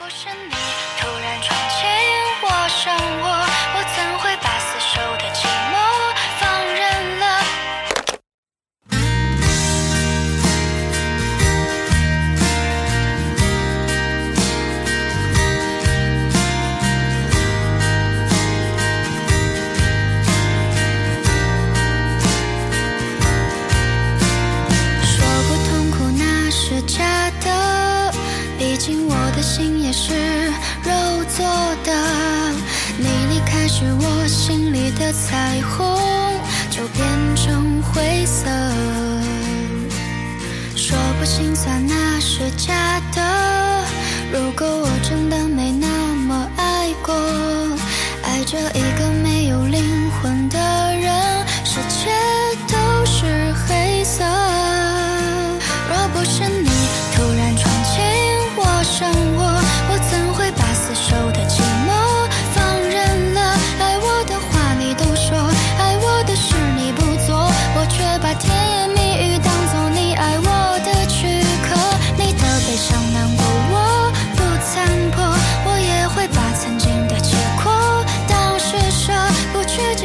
不是你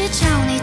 叫你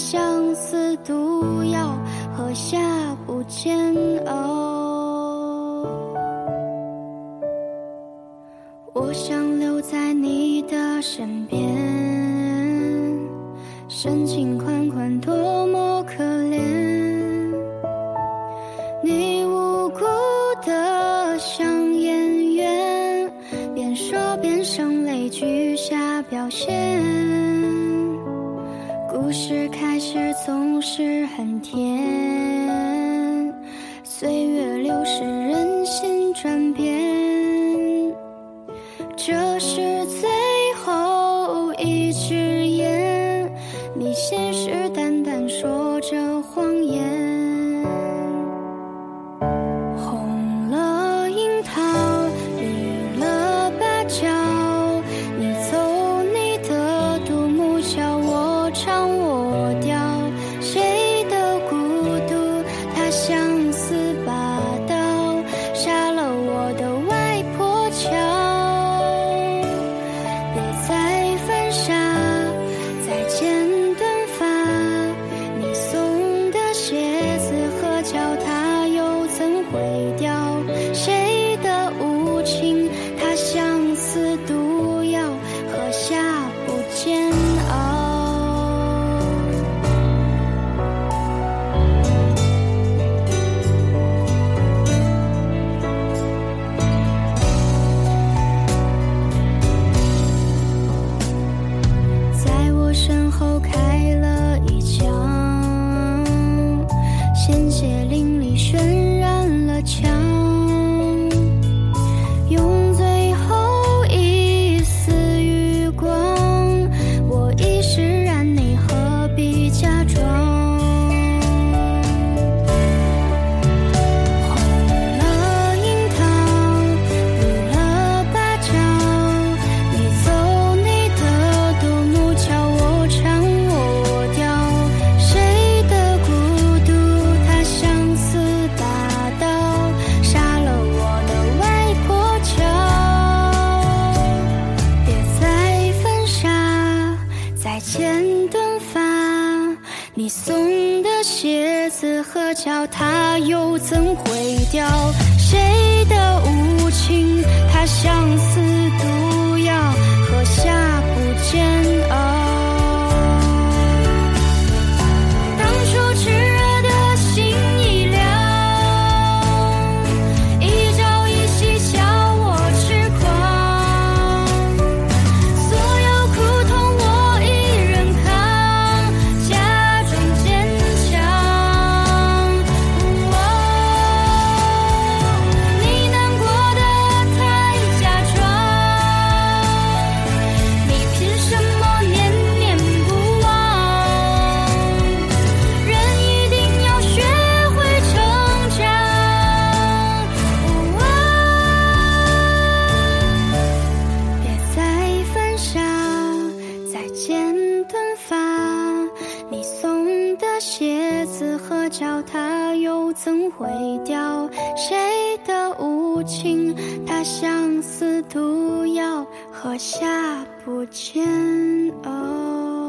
相思毒药，喝下不煎熬。我想留在你的身边，深情款款，多么可怜。你无辜的像演员，边说边声泪俱下表现。是开始总是很甜，岁月流逝人心转变。剪短发你送的鞋子合脚它又怎会掉？谁的无情它像似毒药喝下不煎熬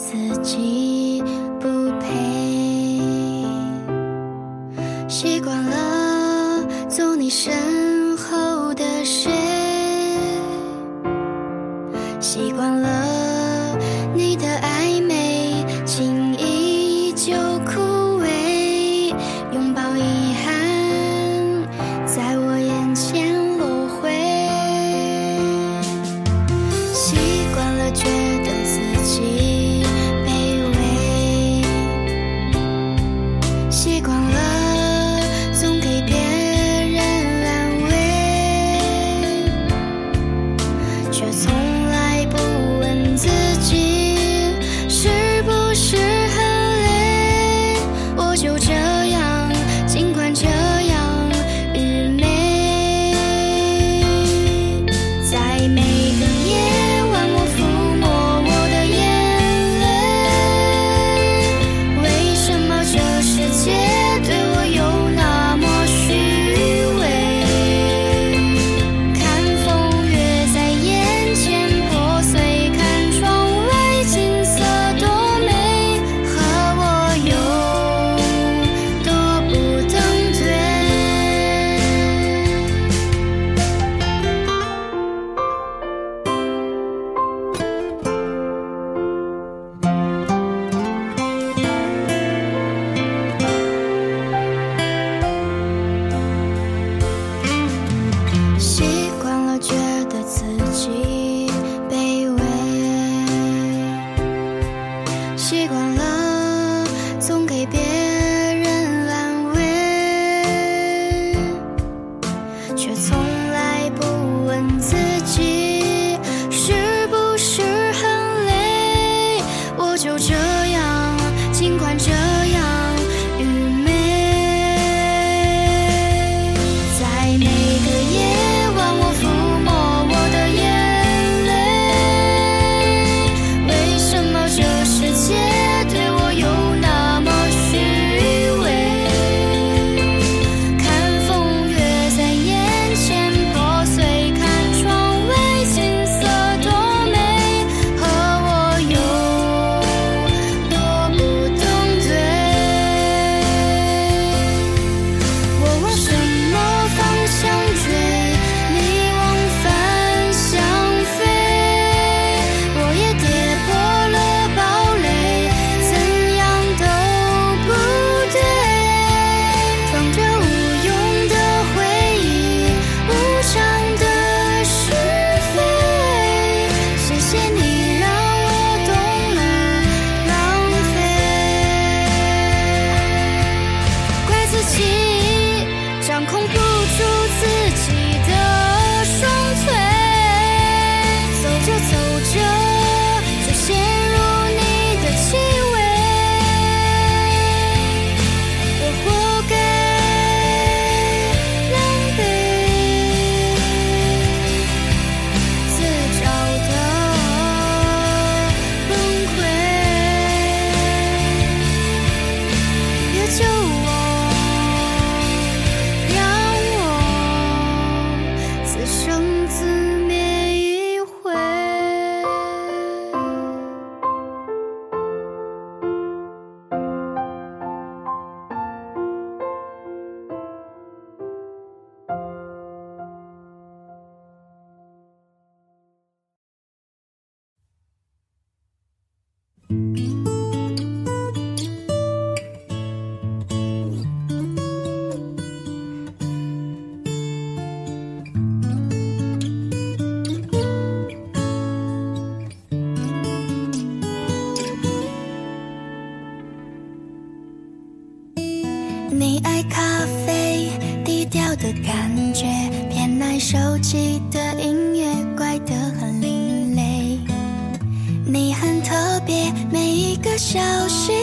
自己不配。习惯了做你身小心